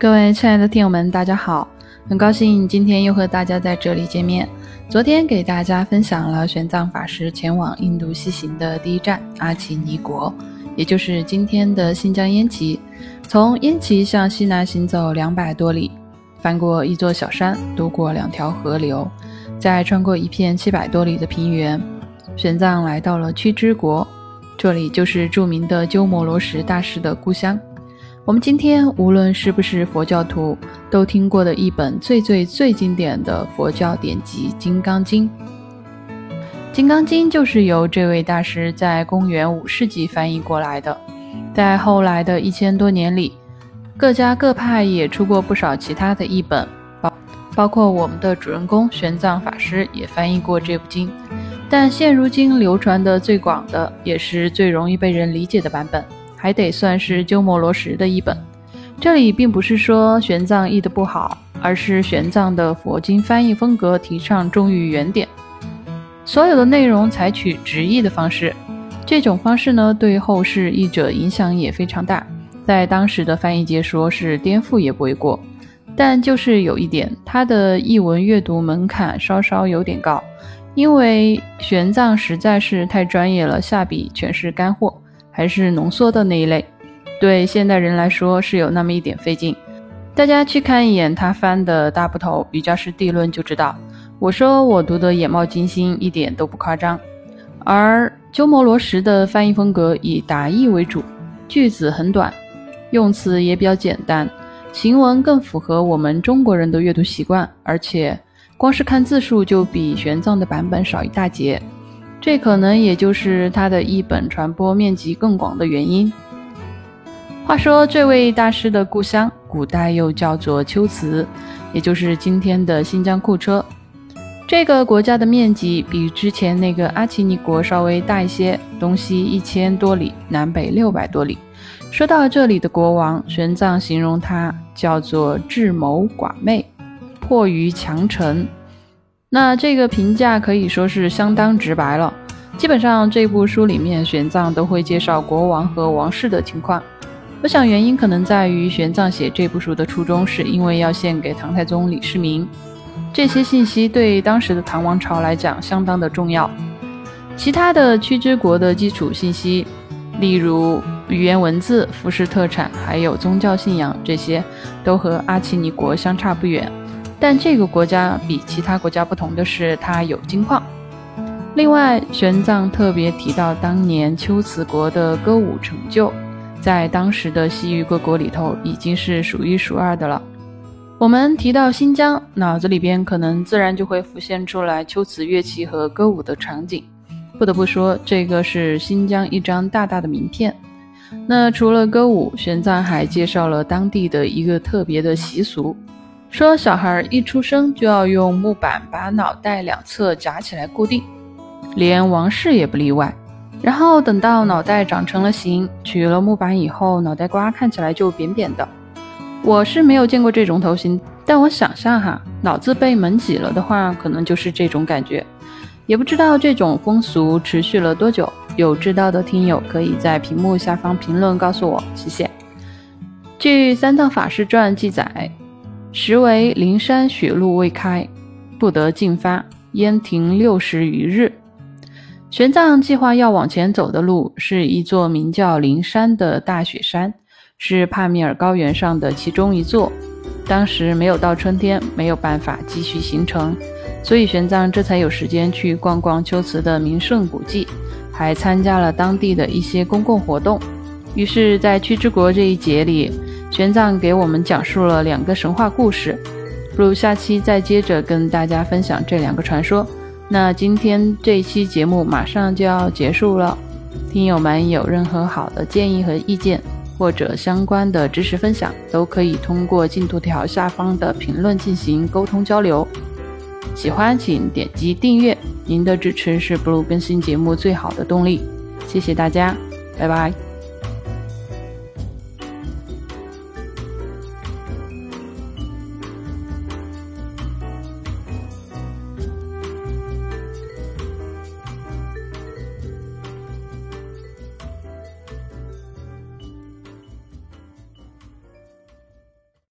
各位亲爱的听友们，大家好！很高兴今天又和大家在这里见面。昨天给大家分享了玄奘法师前往印度西行的第一站阿奇尼国，也就是今天的新疆焉耆。从焉耆向西南行走两百多里，翻过一座小山，渡过两条河流，再穿过一片七百多里的平原，玄奘来到了屈之国，这里就是著名的鸠摩罗什大师的故乡。我们今天无论是不是佛教徒，都听过的一本最最最经典的佛教典籍《金刚经》。《金刚经》就是由这位大师在公元五世纪翻译过来的。在后来的一千多年里，各家各派也出过不少其他的译本，包包括我们的主人公玄奘法师也翻译过这部经。但现如今流传的最广的，也是最容易被人理解的版本。还得算是鸠摩罗什的译本。这里并不是说玄奘译的不好，而是玄奘的佛经翻译风格提倡忠于原点，所有的内容采取直译的方式。这种方式呢，对后世译者影响也非常大，在当时的翻译界说是颠覆也不为过。但就是有一点，他的译文阅读门槛稍稍有点高，因为玄奘实在是太专业了，下笔全是干货。还是浓缩的那一类，对现代人来说是有那么一点费劲。大家去看一眼他翻的大部头《瑜伽师地论》就知道。我说我读得眼冒金星，一点都不夸张。而鸠摩罗什的翻译风格以达意为主，句子很短，用词也比较简单，行文更符合我们中国人的阅读习惯，而且光是看字数就比玄奘的版本少一大截。这可能也就是他的译本传播面积更广的原因。话说，这位大师的故乡，古代又叫做龟兹，也就是今天的新疆库车。这个国家的面积比之前那个阿奇尼国稍微大一些，东西一千多里，南北六百多里。说到这里的国王，玄奘形容他叫做智谋寡昧，迫于强臣。那这个评价可以说是相当直白了。基本上这部书里面，玄奘都会介绍国王和王室的情况。我想原因可能在于玄奘写这部书的初衷是因为要献给唐太宗李世民，这些信息对当时的唐王朝来讲相当的重要。其他的屈之国的基础信息，例如语言文字、服饰特产，还有宗教信仰，这些都和阿奇尼国相差不远。但这个国家比其他国家不同的是，它有金矿。另外，玄奘特别提到当年龟兹国的歌舞成就，在当时的西域各国里头已经是数一数二的了。我们提到新疆，脑子里边可能自然就会浮现出来龟兹乐器和歌舞的场景。不得不说，这个是新疆一张大大的名片。那除了歌舞，玄奘还介绍了当地的一个特别的习俗。说小孩一出生就要用木板把脑袋两侧夹起来固定，连王室也不例外。然后等到脑袋长成了形，取了木板以后，脑袋瓜看起来就扁扁的。我是没有见过这种头型，但我想象哈，脑子被门挤了的话，可能就是这种感觉。也不知道这种风俗持续了多久，有知道的听友可以在屏幕下方评论告诉我，谢谢。据《三藏法师传》记载。时为灵山雪路未开，不得进发，焉停六十余日。玄奘计划要往前走的路是一座名叫灵山的大雪山，是帕米尔高原上的其中一座。当时没有到春天，没有办法继续行程，所以玄奘这才有时间去逛逛龟兹的名胜古迹，还参加了当地的一些公共活动。于是，在屈之国这一节里。玄奘给我们讲述了两个神话故事，不如下期再接着跟大家分享这两个传说。那今天这一期节目马上就要结束了，听友们有任何好的建议和意见，或者相关的知识分享，都可以通过进度条下方的评论进行沟通交流。喜欢请点击订阅，您的支持是不如更新节目最好的动力。谢谢大家，拜拜。